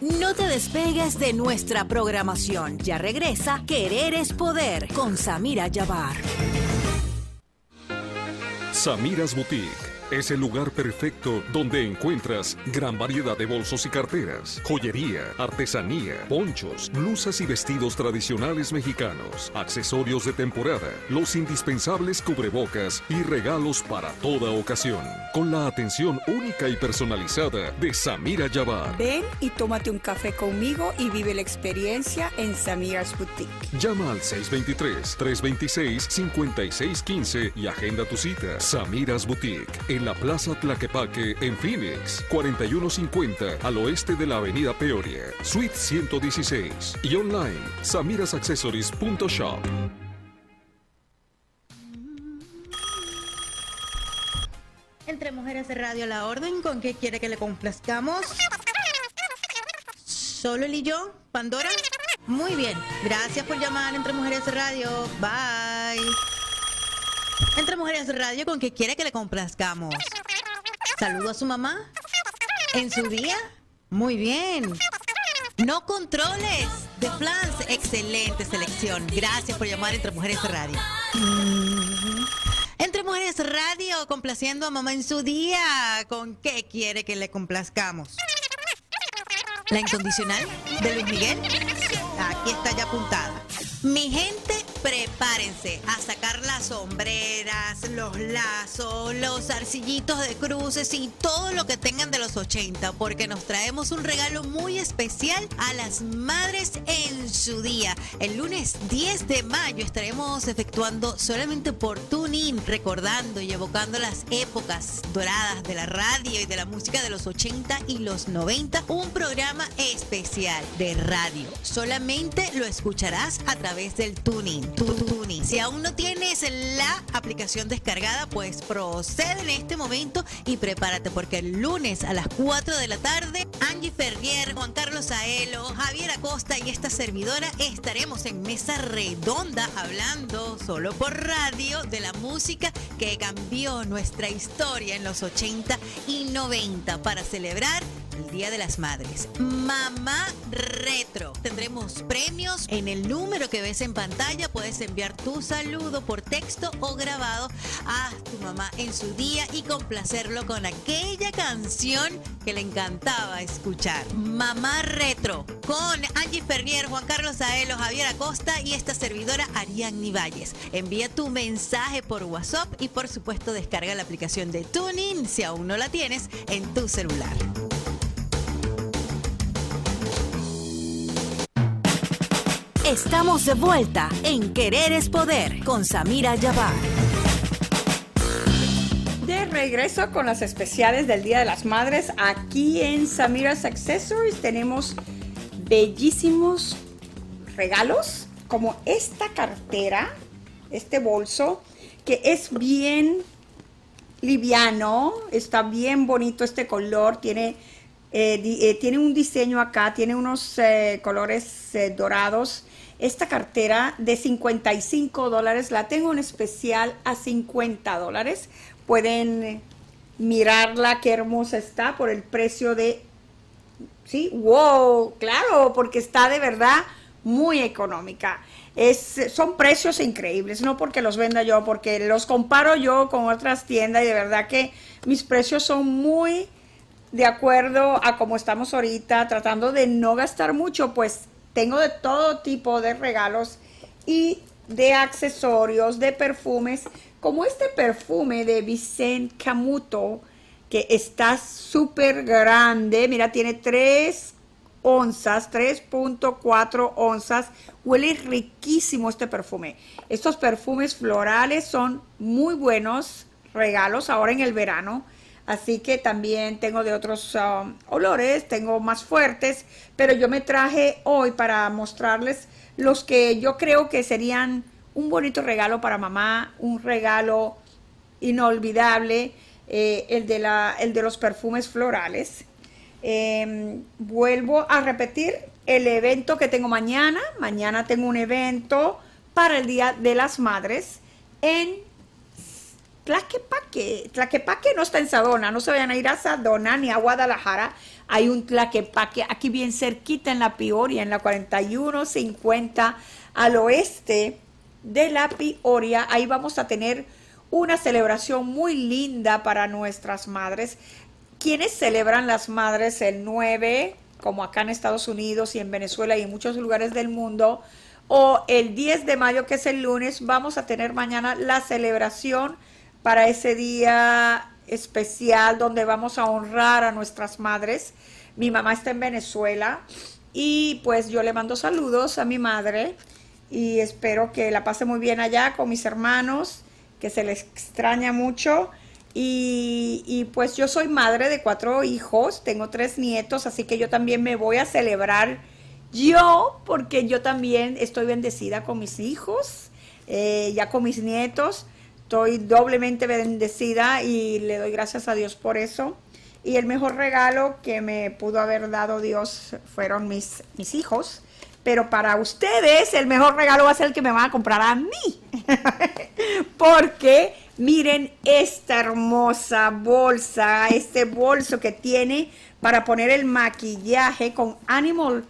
No te despegues de nuestra programación. Ya regresa Querer es Poder con Samira Yabar. Samira's Boutique es el lugar perfecto donde encuentras gran variedad de bolsos y carteras, joyería, artesanía, ponchos, blusas y vestidos tradicionales mexicanos, accesorios de temporada, los indispensables cubrebocas y regalos para toda ocasión, con la atención única y personalizada de Samira Yabar. Ven y tómate un café conmigo y vive la experiencia en Samira's Boutique. Llama al 623-326-5615 y agenda tu cita. Samira's Boutique, la Plaza Tlaquepaque en Phoenix, 4150 al oeste de la Avenida Peoria, Suite 116 y online samirasaccessories.shop. Entre Mujeres de Radio La Orden, ¿con qué quiere que le complazcamos? ¿Solo él y yo? ¿Pandora? Muy bien. Gracias por llamar Entre Mujeres de Radio. Bye. Entre Mujeres Radio, ¿con qué quiere que le complazcamos? Saludo a su mamá. En su día. Muy bien. No controles. De Flans, excelente selección. Gracias por llamar Entre Mujeres Radio. Entre Mujeres Radio, complaciendo a mamá en su día. ¿Con qué quiere que le complazcamos? La incondicional de Luis Miguel. Aquí está ya apuntada. Mi gente, prepárense a sacar las sombreras, los lazos, los arcillitos de cruces y todo lo que tengan de los 80, porque nos traemos un regalo muy especial a las madres en su día. El lunes 10 de mayo estaremos efectuando solamente por tuning, recordando y evocando las épocas doradas de la radio y de la música de los 80 y los 90, un programa especial de radio. Solamente lo escucharás a través del tuning, Si aún no tienes la aplicación descargada, pues procede en este momento y prepárate porque el lunes a las 4 de la tarde, Angie Ferrier, Juan Carlos Aelo, Javier Acosta y esta servidora estaremos en mesa redonda hablando solo por radio de la música que cambió nuestra historia en los 80 y 90 para celebrar el Día de las Madres. Mamá Retro. Tendremos premios en el número que ves en pantalla. Puedes enviar tu saludo por texto o grabado a tu mamá en su día y complacerlo con aquella canción que le encantaba escuchar. Mamá Retro con Angie Fernier, Juan Carlos Aelo, Javier Acosta y esta servidora Ariadne Valles. Envía tu mensaje por WhatsApp y por supuesto descarga la aplicación de Tuning si aún no la tienes en tu celular. Estamos de vuelta en Querer es Poder con Samira Yabar. De regreso con las especiales del Día de las Madres, aquí en Samira's Accessories tenemos bellísimos regalos como esta cartera, este bolso, que es bien liviano, está bien bonito este color, tiene, eh, eh, tiene un diseño acá, tiene unos eh, colores dorados esta cartera de 55 dólares la tengo en especial a 50 dólares. Pueden mirarla, qué hermosa está por el precio de... Sí, wow, claro, porque está de verdad muy económica. Son precios increíbles, no porque los venda yo, porque los comparo yo con otras tiendas y de verdad que mis precios son muy de acuerdo a cómo estamos ahorita, tratando de no gastar mucho, pues tengo de todo tipo de regalos y de accesorios, de perfumes, como este perfume de Vicente Camuto, que está súper grande. Mira, tiene 3 onzas, 3.4 onzas. Huele riquísimo este perfume. Estos perfumes florales son muy buenos regalos ahora en el verano. Así que también tengo de otros um, olores, tengo más fuertes, pero yo me traje hoy para mostrarles los que yo creo que serían un bonito regalo para mamá, un regalo inolvidable, eh, el, de la, el de los perfumes florales. Em, vuelvo a repetir el evento que tengo mañana. Mañana tengo un evento para el Día de las Madres en Tlaquepaque. Tlaquepaque no está en Sadona, no se vayan a ir a Sadona ni a Guadalajara. Hay un Tlaquepaque aquí bien cerquita en la Pioria, en la 4150 al oeste de la Pioria. Ahí vamos a tener una celebración muy linda para nuestras madres. Quienes celebran las madres el 9, como acá en Estados Unidos y en Venezuela y en muchos lugares del mundo, o el 10 de mayo, que es el lunes, vamos a tener mañana la celebración para ese día especial donde vamos a honrar a nuestras madres. Mi mamá está en Venezuela y pues yo le mando saludos a mi madre y espero que la pase muy bien allá con mis hermanos, que se les extraña mucho. Y, pues yo soy madre de cuatro hijos, tengo tres nietos, así que yo también me voy a celebrar yo, porque yo también estoy bendecida con mis hijos, eh, ya con mis nietos. Estoy doblemente bendecida y le doy gracias a Dios por eso. Y el mejor regalo que me pudo haber dado Dios fueron mis, mis hijos. Pero para ustedes el mejor regalo va a ser el que me van a comprar a mí. Porque Miren esta hermosa bolsa, este bolso que tiene para poner el maquillaje con animal,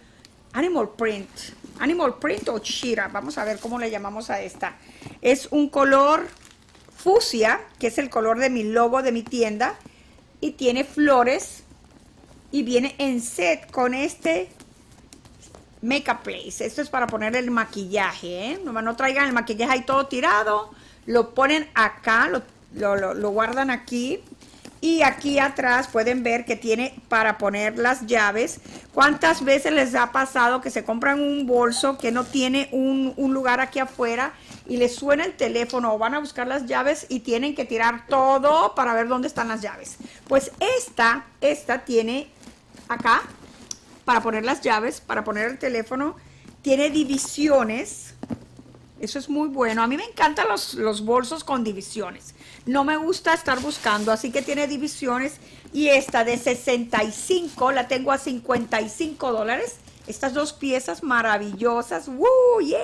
animal print. Animal print o shira, vamos a ver cómo le llamamos a esta. Es un color fusia, que es el color de mi logo de mi tienda, y tiene flores y viene en set con este Makeup Place. Esto es para poner el maquillaje, ¿eh? No, traigan el maquillaje ahí todo tirado, lo ponen acá, lo guardan aquí y aquí atrás pueden ver que tiene para poner las llaves. ¿Cuántas veces les ha pasado que se compran un bolso que no tiene un, lugar aquí afuera y les suena el teléfono o van a buscar las llaves y tienen que tirar todo para ver dónde están las llaves? Pues esta, esta tiene acá para poner las llaves, para poner el teléfono, tiene divisiones. Eso es muy bueno. A mí me encantan los, los bolsos con divisiones no me gusta estar buscando, así que tiene divisiones y esta de 65 la tengo a 55 dólares. Estas dos piezas maravillosas, ¡Woo! Yeah.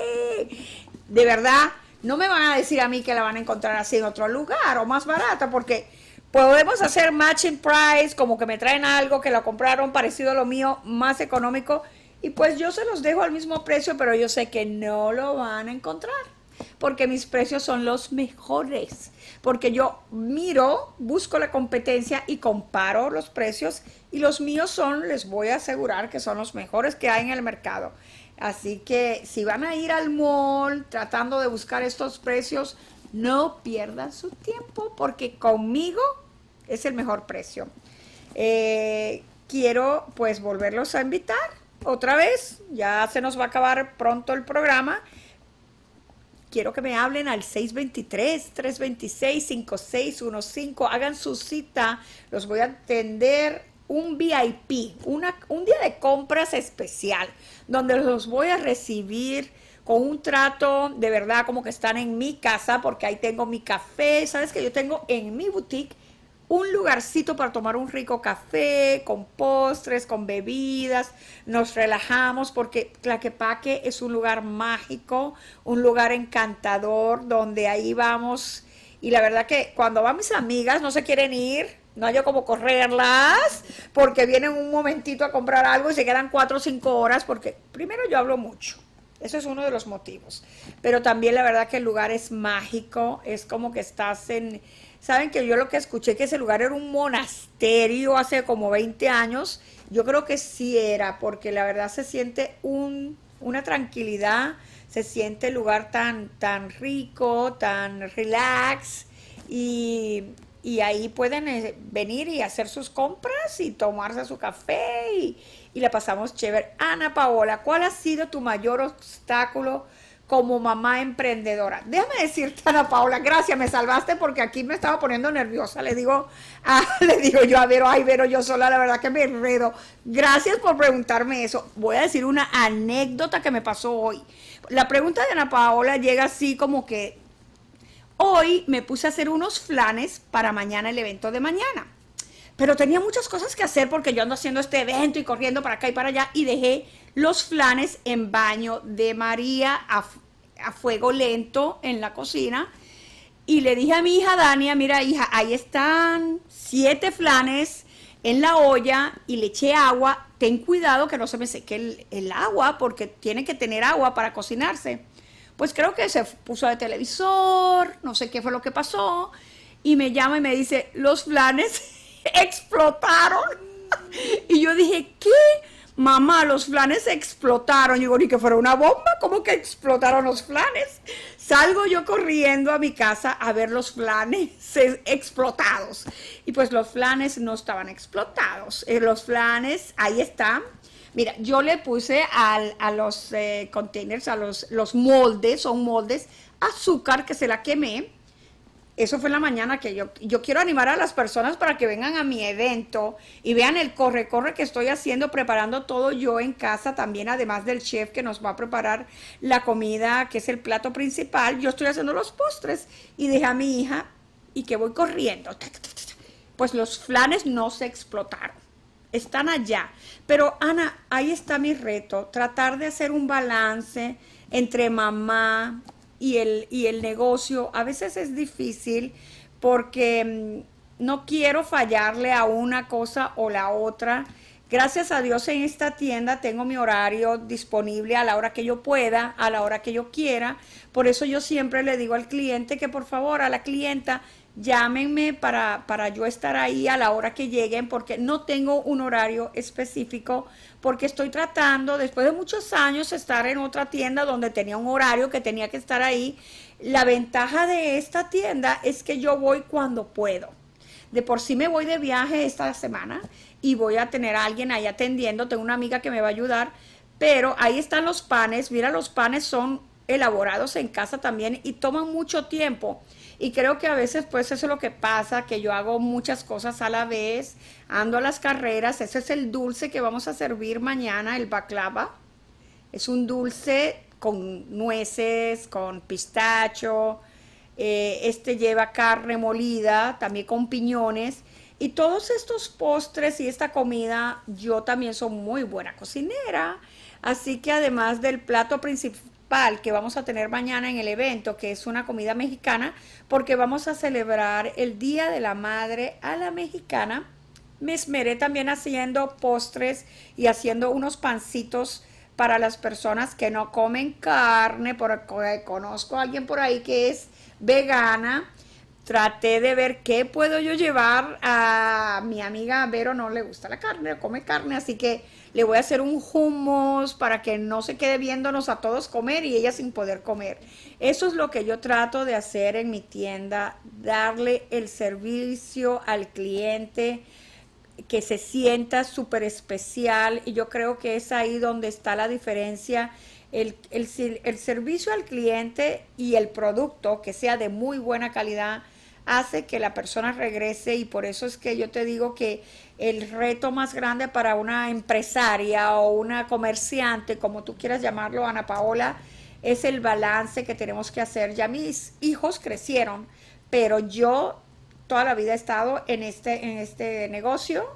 De verdad, no me van a decir a mí que la van a encontrar así en otro lugar o más barata, porque podemos hacer matching price, como que me traen algo que lo compraron parecido a lo mío, más económico, y pues yo se los dejo al mismo precio, pero yo sé que no lo van a encontrar, porque mis precios son los mejores porque yo miro, busco la competencia y comparo los precios y los míos son, les voy a asegurar que son los mejores que hay en el mercado. Así que si van a ir al mall tratando de buscar estos precios, no pierdan su tiempo porque conmigo es el mejor precio. Eh, quiero pues volverlos a invitar otra vez, ya se nos va a acabar pronto el programa quiero que me hablen al 623-326-5615. Hagan su cita. Los voy a atender un VIP, una, un día de compras especial, donde los voy a recibir con un trato de verdad como que están en mi casa, porque ahí tengo mi café. Sabes que yo tengo en mi boutique un lugarcito para tomar un rico café, con postres, con bebidas, nos relajamos porque Tlaquepaque es un lugar mágico, un lugar encantador donde ahí vamos y la verdad que cuando van mis amigas no se quieren ir, no hay como correrlas porque vienen un momentito a comprar algo y se quedan cuatro o cinco horas porque primero yo hablo mucho. Eso es uno de los motivos. Pero también la verdad que el lugar es mágico, es como que estás en, Saben que yo lo que escuché que ese lugar era un monasterio hace como 20 años. Yo creo que sí era, porque la verdad se siente un, una tranquilidad, se siente el lugar tan, tan rico, tan relax y, y ahí pueden eh, venir y hacer sus compras y tomarse su café y, y la pasamos chévere. Ana Paola, ¿cuál ha sido tu mayor obstáculo? Como mamá emprendedora. Déjame decirte, Ana Paula, gracias, me salvaste porque aquí me estaba poniendo nerviosa. Le digo, ah, le digo yo a Vero, ay, Vero, yo sola, la verdad que me enredo. Gracias por preguntarme eso. Voy a decir una anécdota que me pasó hoy. La pregunta de Ana Paola llega así como que hoy me puse a hacer unos flanes para mañana el evento de mañana. Pero tenía muchas cosas que hacer porque yo ando haciendo este evento y corriendo para acá y para allá y dejé los flanes en baño de María a, fuego lento en la cocina. Y le dije a mi hija Dania, mira hija, ahí están siete flanes en la olla y le eché agua. Ten cuidado que no se me seque el, el agua porque tiene que tener agua para cocinarse. Pues creo que se puso de televisor, no sé qué fue lo que pasó. Y me llama y me dice, los flanes explotaron. Y yo dije, ¿qué? mamá, los flanes explotaron. Y digo, ni que fuera una bomba, ¿cómo que explotaron los flanes? Salgo yo corriendo a mi casa a ver los flanes explotados. Y pues los flanes no estaban explotados. Eh, los flanes, ahí están. Mira, yo le puse a los eh, containers, a los, los moldes, son moldes, azúcar que se la quemé eso fue la mañana que yo, yo quiero animar a las personas para que vengan a mi evento y vean el corre, corre que estoy haciendo, preparando todo yo en casa también, además del chef que nos va a preparar la comida, que es el plato principal. Yo estoy haciendo los postres y dejé a mi hija y que voy corriendo. Pues los flanes no se explotaron. Están allá. Pero Ana, ahí está mi reto, tratar de hacer un balance entre mamá, y el, y el negocio a veces es difícil porque mm, no quiero fallarle a una cosa o la otra. Gracias a Dios en esta tienda tengo mi horario disponible a la hora que yo pueda, a la hora que yo quiera. Por eso yo siempre le digo al cliente que por favor a la clienta llámenme para, para yo estar ahí a la hora que lleguen porque no tengo un horario específico porque estoy tratando después de muchos años estar en otra tienda donde tenía un horario que tenía que estar ahí. La ventaja de esta tienda es que yo voy cuando puedo. De por sí me voy de viaje esta semana y voy a tener a alguien ahí atendiendo. Tengo una amiga que me va a ayudar, pero ahí están los panes. Mira, los panes son elaborados en casa también y toman mucho tiempo. Y creo que a veces pues eso es lo que pasa, que yo hago muchas cosas a la vez, ando a las carreras, ese es el dulce que vamos a servir mañana, el baklava. Es un dulce con nueces, con pistacho, eh, este lleva carne molida, también con piñones. Y todos estos postres y esta comida, yo también soy muy buena cocinera. Así que además del plato principal, que vamos a tener mañana en el evento, que es una comida mexicana, porque vamos a celebrar el Día de la Madre a la Mexicana. Me esmeré también haciendo postres y haciendo unos pancitos para las personas que no comen carne, porque conozco a alguien por ahí que es vegana. Traté de ver qué puedo yo llevar a mi amiga Vero, no le gusta la carne, come carne, así que le voy a hacer un hummus para que no se quede viéndonos a todos comer y ella sin poder comer. Eso es lo que yo trato de hacer en mi tienda, darle el servicio al cliente que se sienta súper especial y yo creo que es ahí donde está la diferencia. El, el, el servicio al cliente y el producto que sea de muy buena calidad hace que la persona regrese y por eso es que yo te digo que el reto más grande para una empresaria o una comerciante, como tú quieras llamarlo, Ana Paola, es el balance que tenemos que hacer. Ya mis hijos crecieron, pero yo toda la vida he estado en este, en este negocio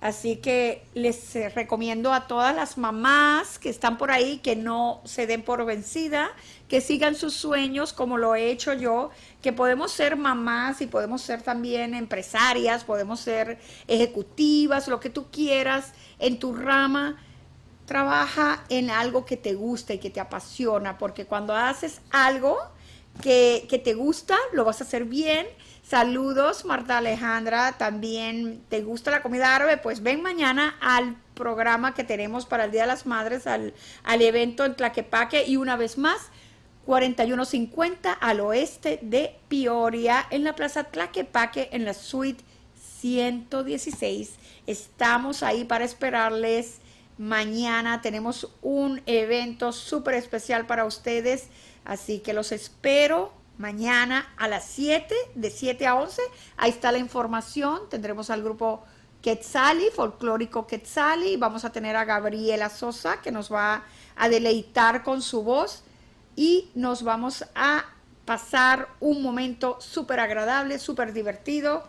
Así que les eh, recomiendo a todas las mamás que están por ahí que no se den por vencida, que sigan sus sueños como lo he hecho yo, que podemos ser mamás y podemos ser también empresarias, podemos ser ejecutivas, lo que tú quieras en tu rama. Trabaja en algo que te gusta y que te apasiona, porque cuando haces algo que, que te gusta, lo vas a hacer bien Saludos, Marta Alejandra. También te gusta la comida árabe, pues ven mañana al programa que tenemos para el Día de las Madres, al, al evento en Tlaquepaque y una vez más, 4150 al oeste de Peoria, en la Plaza Tlaquepaque, en la suite 116. Estamos ahí para esperarles. Mañana tenemos un evento súper especial para ustedes, así que los espero mañana a las 7, de 7 a 11. Ahí está la información. Tendremos al grupo Quetzali, folclórico Quetzali. Vamos a tener a Gabriela Sosa que nos va a deleitar con su voz y nos vamos a pasar un momento súper agradable, súper divertido.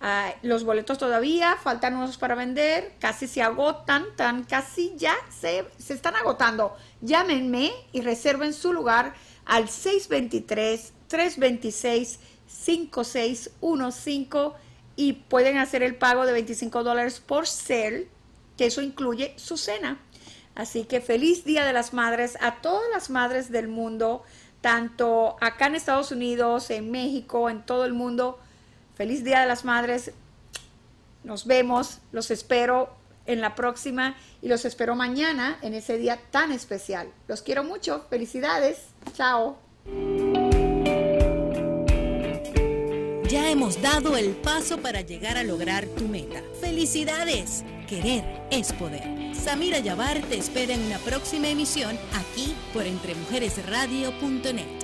Ah, los boletos todavía, faltan unos para vender, casi se agotan, tan, casi ya se, se están agotando. Llámenme y reserven su lugar al 623-326-5615 y pueden hacer el pago de 25 dólares por ser, que eso incluye su cena. Así que feliz Día de las Madres a todas las madres del mundo, tanto acá en Estados Unidos, en México, en todo el mundo. Feliz Día de las Madres. Nos vemos, los espero en la próxima y los espero mañana en ese día tan especial. Los quiero mucho. Felicidades. Chao. Ya hemos dado el paso para llegar a lograr tu meta. ¡Felicidades! Querer es poder. Samira Yabar te espera en una próxima emisión aquí por entremujeresradio.net.